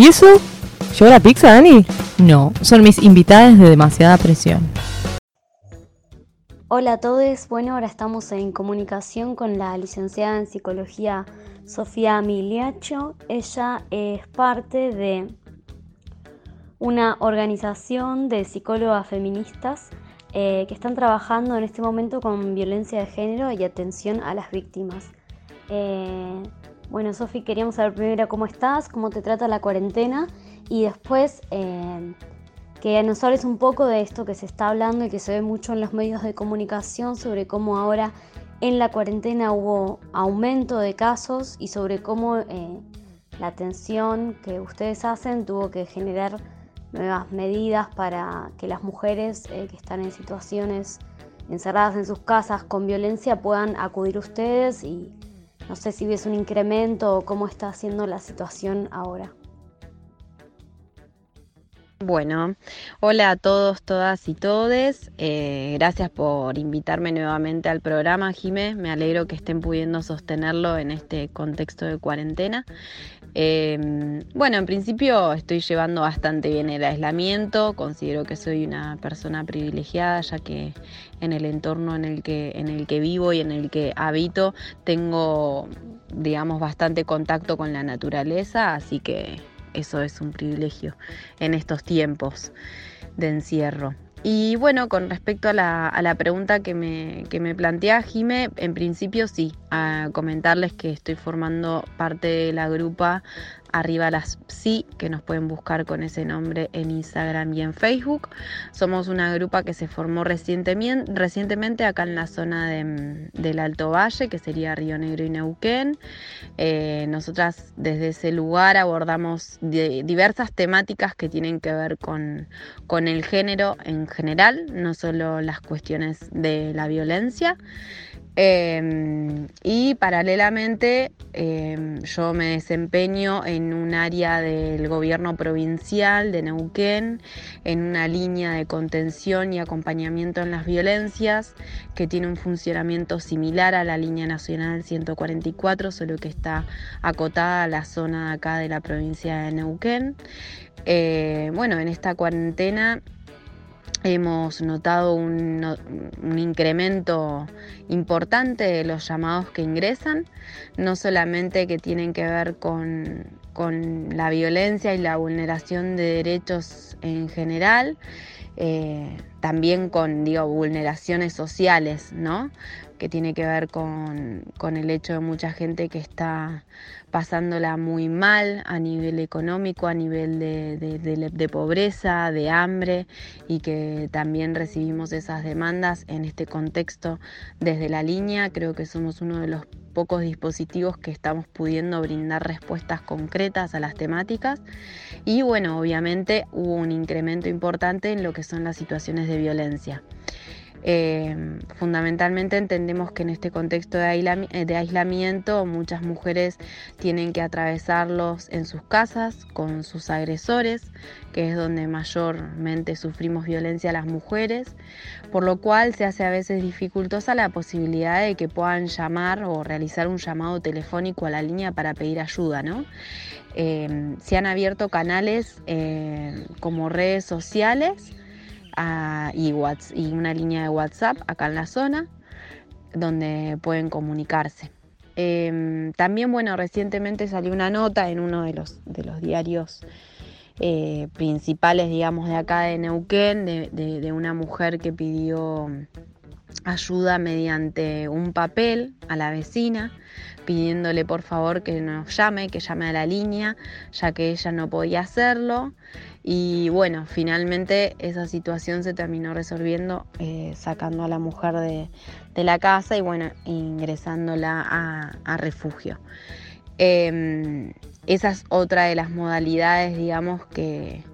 ¿Y eso? ¿Llevo la pizza, Dani? No, son mis invitadas de demasiada presión. Hola a todos, bueno, ahora estamos en comunicación con la licenciada en psicología Sofía Miliacho. Ella es parte de una organización de psicólogas feministas eh, que están trabajando en este momento con violencia de género y atención a las víctimas. Eh, bueno, Sofi, queríamos saber primero cómo estás, cómo te trata la cuarentena y después eh, que nos hables un poco de esto que se está hablando y que se ve mucho en los medios de comunicación sobre cómo ahora en la cuarentena hubo aumento de casos y sobre cómo la atención que ustedes hacen tuvo que generar nuevas medidas para que las mujeres eh, que están en situaciones encerradas en sus casas con violencia puedan acudir ustedes y no sé si ves un incremento o cómo está siendo la situación ahora. Bueno, hola a todos, todas y todes. Eh, gracias por invitarme nuevamente al programa, Jimé. Me alegro que estén pudiendo sostenerlo en este contexto de cuarentena. Em, bueno, en principio estoy llevando bastante bien el aislamiento. Considero que soy una persona privilegiada, ya que en el entorno en el que, en el que vivo y en el que habito tengo, digamos, bastante contacto con la naturaleza, así que eso es un privilegio en estos tiempos de encierro. Y bueno, con respecto a la, pregunta que me, que me plantea Jime, en principio sí, a comentarles que estoy formando parte de la grupa Arriba las Psi, que nos pueden buscar con ese nombre en Instagram y en Facebook. Somos una grupa que se formó recientemente, acá en la zona del Alto Valle, que sería Río Negro y Neuquén. Eh, nosotras desde ese lugar abordamos diversas temáticas que tienen que ver con, con el género en general, no solo las cuestiones de la violencia. Em, y paralelamente em, yo me desempeño en un área del gobierno provincial de Neuquén, en una línea de contención y acompañamiento en las violencias que tiene un funcionamiento similar a la línea nacional 144, solo que está acotada a la zona de acá de la provincia de Neuquén. Eh, bueno, en esta cuarentena Hemos notado un, incremento importante de los llamados que ingresan, no solamente que tienen que ver con, la violencia y la vulneración de derechos en general, eh, también con digo, vulneraciones sociales, ¿no? que tiene que ver con, el hecho de mucha gente que está pasándola muy mal a nivel económico, a nivel de, pobreza, de hambre y que también recibimos esas demandas en este contexto desde la línea. Creo que somos uno de los pocos dispositivos que estamos pudiendo brindar respuestas concretas a las temáticas y bueno, obviamente hubo un incremento importante en lo que son las situaciones de violencia. Eh, fundamentalmente entendemos que en este contexto eh, de, aislamiento muchas mujeres tienen que atravesarlos en sus casas con sus agresores, que es donde mayormente sufrimos violencia a las mujeres, por lo cual se hace a veces dificultosa la posibilidad de que puedan llamar o realizar un llamado telefónico a la línea para pedir ayuda. ¿no? Eh, se han abierto canales como redes sociales, y, una línea de WhatsApp acá en la zona donde pueden comunicarse. Em, también, bueno, recientemente salió una nota en uno de los, de los diarios eh, principales, digamos, de acá de Neuquén, de, una mujer que pidió ayuda mediante un papel a la vecina, pidiéndole por favor que nos llame, que llame a la línea, ya que ella no podía hacerlo. Y bueno, finalmente esa situación se terminó resolviendo eh, sacando a la mujer de, la casa y bueno, ingresándola a, refugio. Em, esa es otra de las modalidades, digamos, que,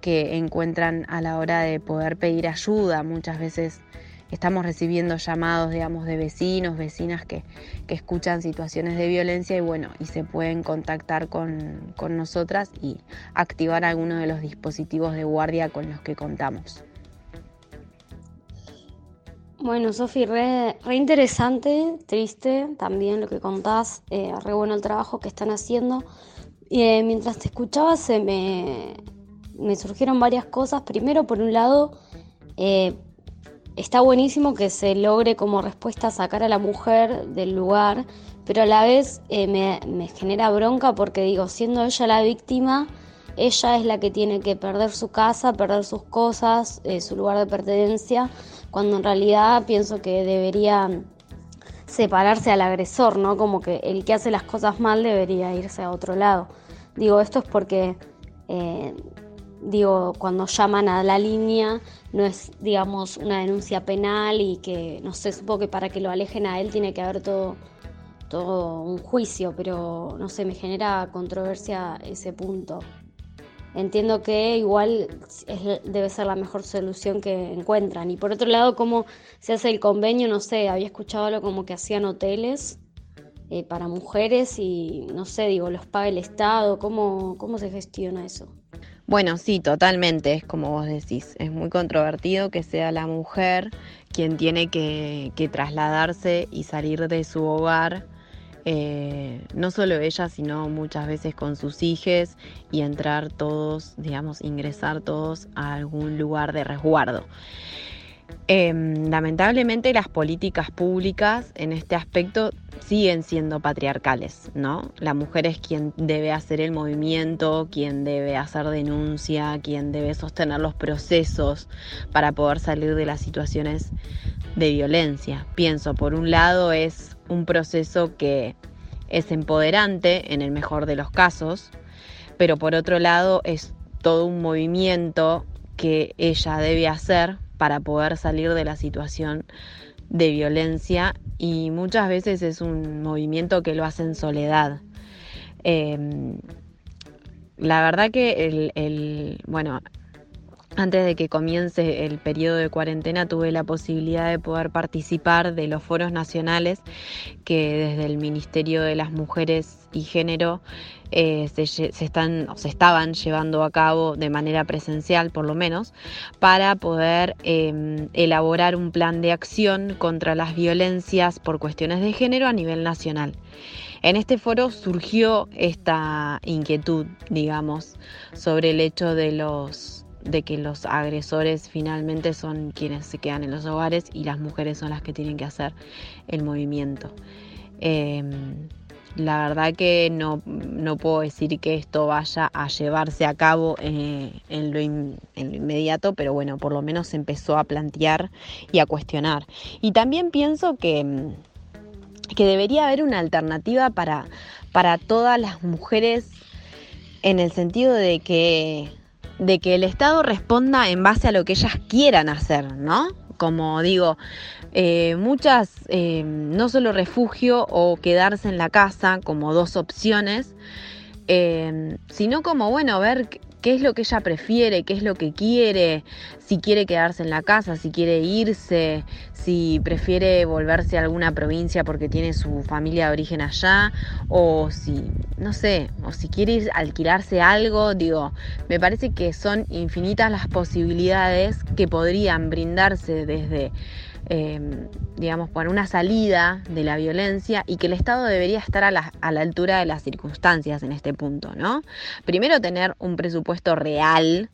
que encuentran a la hora de poder pedir ayuda. Muchas veces estamos recibiendo llamados, digamos, de vecinos, vecinas que, escuchan situaciones de violencia y bueno, y se pueden contactar con, nosotras y activar alguno de los dispositivos de guardia con los que contamos. Bueno, Sofi, re, interesante, triste también lo que contás, eh, re bueno el trabajo que están haciendo. eh, mientras te escuchaba se me, me, surgieron varias cosas. Primero, por un lado, eh, está buenísimo que se logre como respuesta sacar a la mujer del lugar, pero a la vez eh, me, genera bronca porque digo, siendo ella la víctima, ella es la que tiene que perder su casa, perder sus cosas, su lugar de pertenencia, cuando en realidad pienso que debería separarse al agresor, ¿no? Como que el que hace las cosas mal debería irse a otro lado. Digo, esto es porque, eh, digo, cuando llaman a la línea no es, digamos, una denuncia penal y que, no sé, supongo que para que lo alejen a él tiene que haber todo, todo un juicio, pero no sé, me genera controversia ese punto. Entiendo que igual debe ser la mejor solución que encuentran. Y por otro lado, ¿cómo se hace el convenio? No sé, había escuchado algo como que hacían hoteles eh, para mujeres y no sé, digo, los paga el Estado. ¿Cómo, ¿Cómo se gestiona eso? Bueno, sí, totalmente, es como vos decís. Es muy controvertido que sea la mujer quien tiene que, que trasladarse y salir de su hogar eh, no solo ella, sino muchas veces con sus hijos y entrar todos, digamos, ingresar todos a algún lugar de resguardo. Em, lamentablemente las políticas públicas en este aspecto siguen siendo patriarcales, ¿no? La mujer es quien debe hacer el movimiento, quien debe hacer denuncia, quien debe sostener los procesos para poder salir de las situaciones de violencia. Pienso, por un lado, es un proceso que es empoderante en el mejor de los casos, pero por otro lado es todo un movimiento que ella debe hacer para poder salir de la situación de violencia y muchas veces es un movimiento que lo hace en soledad. Em, la verdad que el, el, bueno, antes de que comience el periodo de cuarentena tuve la posibilidad de poder participar de los foros nacionales que desde el Ministerio de las Mujeres y Género eh, se, están, se estaban llevando a cabo de manera presencial por lo menos para poder em, elaborar un plan de acción contra las violencias por cuestiones de género a nivel nacional. En este foro surgió esta inquietud, digamos, sobre el hecho de los de que los agresores finalmente son quienes se quedan en los hogares y las mujeres son las que tienen que hacer el movimiento. Em, la verdad que no, puedo decir que esto vaya a llevarse a cabo eh, en, lo inmediato, pero bueno, por lo menos se empezó a plantear y a cuestionar. Y también pienso que, que debería haber una alternativa para, para todas las mujeres en el sentido de que de que el Estado responda en base a lo que ellas quieran hacer, ¿no? Como digo, eh, muchas, eh, no solo refugio o quedarse en la casa como dos opciones, eh, sino como, bueno, ver qué es lo que ella prefiere, qué es lo que quiere, si quiere quedarse en la casa, si quiere irse, si prefiere volverse a alguna provincia porque tiene su familia de origen allá, o si, no sé, o si quiere alquilarse algo, digo, me parece que son infinitas las posibilidades que podrían brindarse desde Em, digamos, por una salida de la violencia y que el Estado debería estar a la, altura de las circunstancias en este punto, ¿no? Primero tener un presupuesto real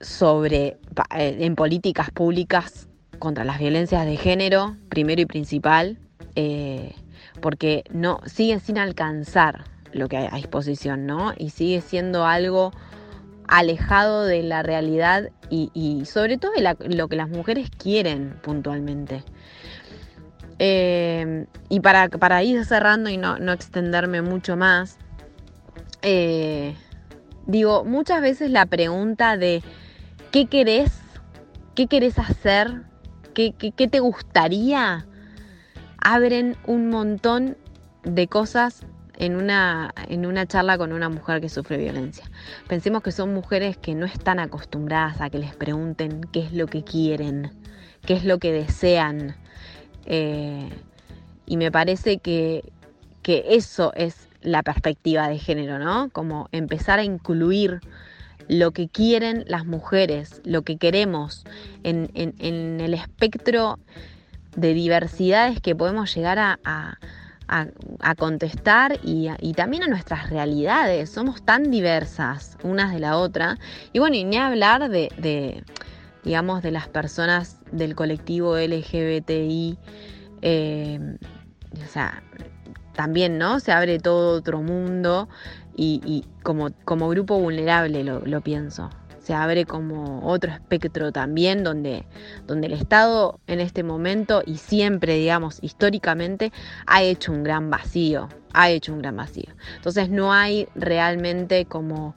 sobre, eh, en políticas públicas contra las violencias de género, primero y principal, eh, porque no, siguen sin alcanzar lo que hay a disposición, ¿no? Y sigue siendo algo alejado de la realidad y, sobre todo de lo que las mujeres quieren puntualmente. Eh, y para, para, ir cerrando y no, extenderme mucho más, eh, digo, muchas veces la pregunta de ¿qué querés? ¿Qué querés hacer? ¿Qué, qué te gustaría? Abren un montón de cosas en una, en una charla con una mujer que sufre violencia. Pensemos que son mujeres que no están acostumbradas a que les pregunten qué es lo que quieren, qué es lo que desean. Eh, y me parece que, que eso es la perspectiva de género, ¿no? Como empezar a incluir lo que quieren las mujeres, lo que queremos en, en, el espectro de diversidades que podemos llegar a a, contestar y, también a nuestras realidades. Somos tan diversas unas de la otra. Y bueno, y ni hablar de, digamos, de las personas del colectivo LGBTI. Eh, o sea, también, ¿no? Se abre todo otro mundo y, como, como, grupo vulnerable lo pienso se abre como otro espectro también donde, donde el Estado en este momento y siempre, digamos, históricamente ha hecho un gran vacío, ha hecho un gran vacío. Entonces no hay realmente como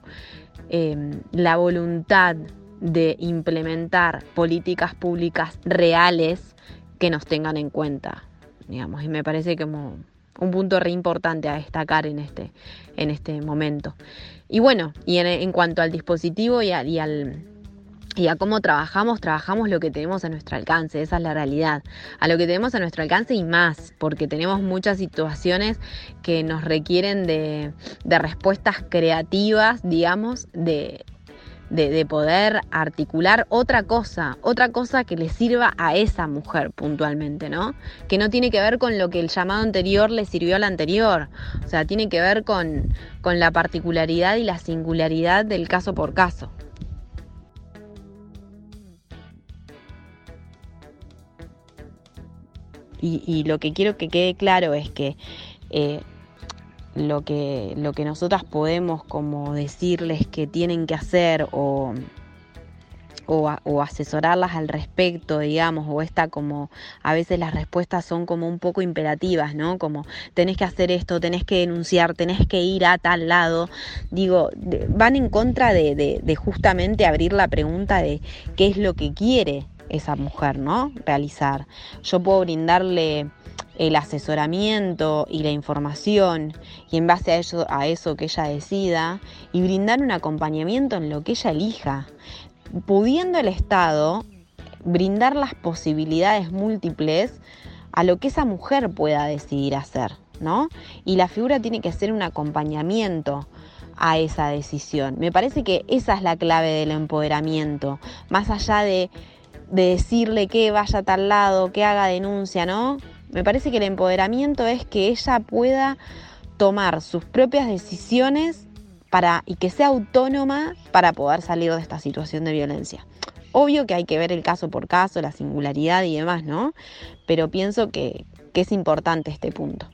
em, la voluntad de implementar políticas públicas reales que nos tengan en cuenta, digamos, y me parece como un punto re importante a destacar en este, en este momento. Y bueno, y en, cuanto al dispositivo y, y al y a cómo trabajamos, trabajamos lo que tenemos a nuestro alcance, esa es la realidad, a lo que tenemos a nuestro alcance y más, porque tenemos muchas situaciones que nos requieren de, de respuestas creativas, digamos, de, de, poder articular otra cosa, otra cosa que le sirva a esa mujer puntualmente, ¿no? Que no tiene que ver con lo que el llamado anterior le sirvió al anterior, o sea, tiene que ver con, con la particularidad y la singularidad del caso por caso. Y, lo que quiero que quede claro es que eh, lo que, lo que nosotras podemos como decirles que tienen que hacer o, o, asesorarlas al respecto, digamos, o esta como a veces las respuestas son como un poco imperativas, ¿no? Como tenés que hacer esto, tenés que denunciar, tenés que ir a tal lado. Digo, van en contra de, de justamente abrir la pregunta de qué es lo que quiere esa mujer, ¿no? Realizar. Yo puedo brindarle el asesoramiento y la información y en base a eso, a eso que ella decida y brindar un acompañamiento en lo que ella elija, pudiendo el Estado brindar las posibilidades múltiples a lo que esa mujer pueda decidir hacer, ¿no? Y la figura tiene que ser un acompañamiento a esa decisión. Me parece que esa es la clave del empoderamiento, más allá de, de decirle que vaya a tal lado, que haga denuncia, ¿no? Me parece que el empoderamiento es que ella pueda tomar sus propias decisiones para, y que sea autónoma para poder salir de esta situación de violencia. Obvio que hay que ver el caso por caso, la singularidad y demás, ¿no? Pero pienso que, que es importante este punto.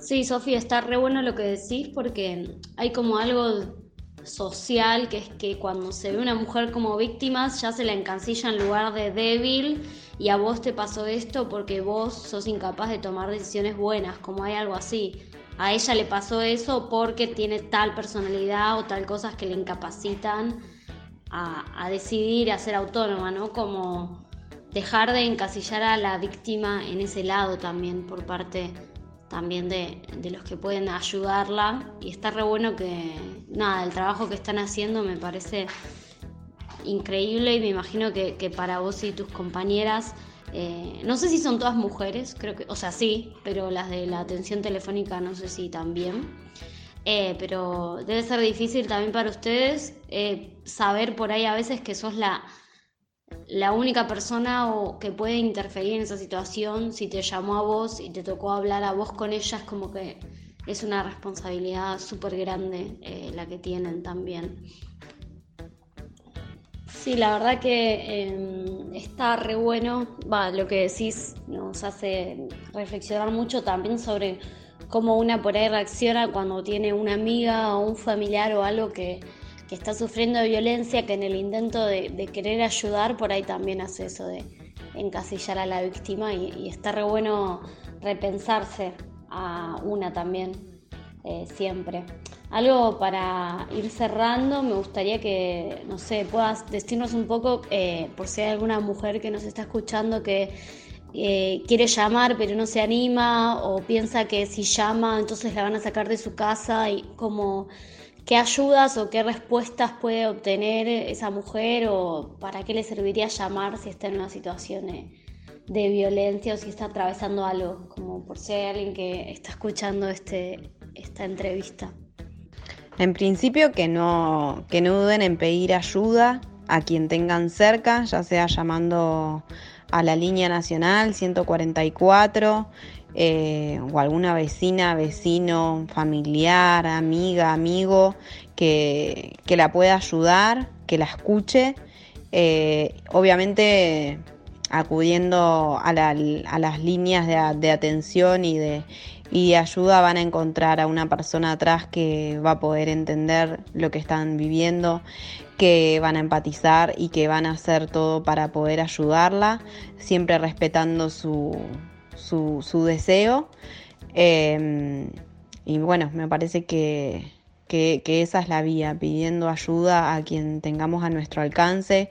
Sí, Sofía, está re bueno lo que decís porque hay como algo social que es que cuando se ve una mujer como víctima ya se la encancilla en lugar de débil y a vos te pasó esto porque vos sos incapaz de tomar decisiones buenas, como hay algo así. A ella le pasó eso porque tiene tal personalidad o tal cosas que le incapacitan a, decidir, a ser autónoma, ¿no? Como dejar de encasillar a la víctima en ese lado también por parte también de, los que pueden ayudarla y está re bueno que nada, el trabajo que están haciendo me parece increíble y me imagino que, para vos y tus compañeras, eh, no sé si son todas mujeres, creo que, o sea, sí, pero las de la atención telefónica no sé si también. Eh, pero debe ser difícil también para ustedes eh, saber por ahí a veces que sos la, la única persona o que puede interferir en esa situación. Si te llamó a vos y te tocó hablar a vos con ella, es como que es una responsabilidad súper grande la que tienen también. Sí, la verdad que em, está re bueno. Va, lo que decís nos hace reflexionar mucho también sobre cómo una por ahí reacciona cuando tiene una amiga o un familiar o algo que, está sufriendo violencia, que en el intento de, querer ayudar, por ahí también hace eso de encasillar a la víctima y, está re bueno repensarse a una también, eh, siempre. Algo para ir cerrando, me gustaría que, no sé, puedas decirnos un poco, eh, por si hay alguna mujer que nos está escuchando que eh, quiere llamar pero no se anima o piensa que si llama entonces la van a sacar de su casa y como qué ayudas o qué respuestas puede obtener esa mujer o para qué le serviría llamar si está en una situación de, violencia o si está atravesando algo, como por si hay alguien que está escuchando este, esta entrevista. En principio que no, que no duden en pedir ayuda a quien tengan cerca, ya sea llamando a la línea nacional 144 eh, o alguna vecina, vecino, familiar, amiga, amigo que, la pueda ayudar, que la escuche. Eh, obviamente acudiendo a, las líneas de, atención y de, y ayuda van a encontrar a una persona atrás que va a poder entender lo que están viviendo, que van a empatizar y que van a hacer todo para poder ayudarla, siempre respetando su, su, deseo. Em, y bueno, me parece que, que, esa es la vía, pidiendo ayuda a quien tengamos a nuestro alcance.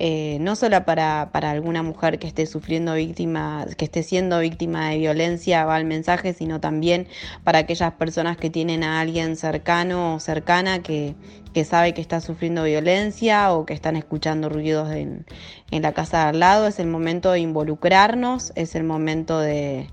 Eh, no solo para, alguna mujer que esté sufriendo víctima, que esté siendo víctima de violencia va el mensaje, sino también para aquellas personas que tienen a alguien cercano o cercana que, que sabe que está sufriendo violencia o que están escuchando ruidos en, en la casa de al lado. Es el momento de involucrarnos, es el momento de,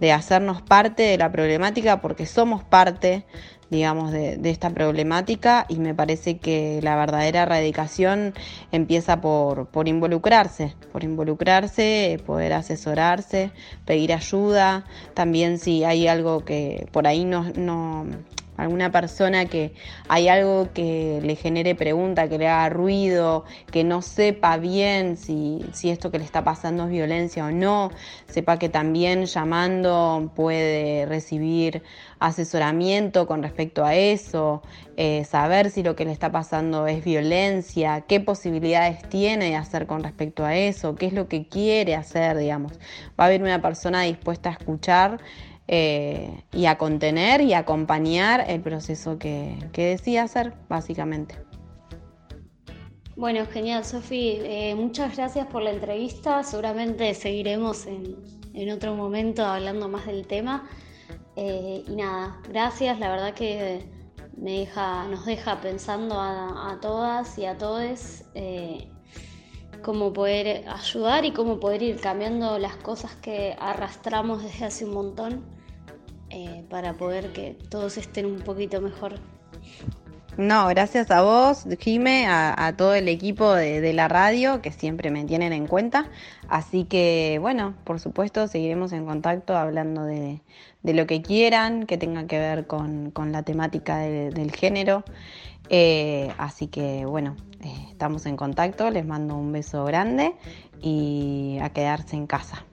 de hacernos parte de la problemática porque somos parte digamos, de, esta problemática y me parece que la verdadera erradicación empieza por, por involucrarse, por involucrarse, poder asesorarse, pedir ayuda, también si hay algo que por ahí no, no alguna persona que hay algo que le genere pregunta, que le haga ruido, que no sepa bien si, si, esto que le está pasando es violencia o no, sepa que también llamando puede recibir asesoramiento con respecto a eso, eh, saber si lo que le está pasando es violencia, qué posibilidades tiene de hacer con respecto a eso, qué es lo que quiere hacer, digamos. Va a haber una persona dispuesta a escuchar eh, y a contener y acompañar el proceso que, que decía hacer, básicamente. Bueno, genial, Sofi. Eh, muchas gracias por la entrevista. Seguramente seguiremos en, otro momento hablando más del tema. Eh, y nada, gracias. La verdad que me deja, nos deja pensando a, todas y a todos cómo poder ayudar y cómo poder ir cambiando las cosas que arrastramos desde hace un montón eh, para poder que todos estén un poquito mejor. No, gracias a vos, Jime, a, todo el equipo de, la radio que siempre me tienen en cuenta. Así que, bueno, por supuesto, seguiremos en contacto hablando de, lo que quieran, que tenga que ver con, la temática del género. Eh, así que, bueno, eh, estamos en contacto. Les mando un beso grande y a quedarse en casa.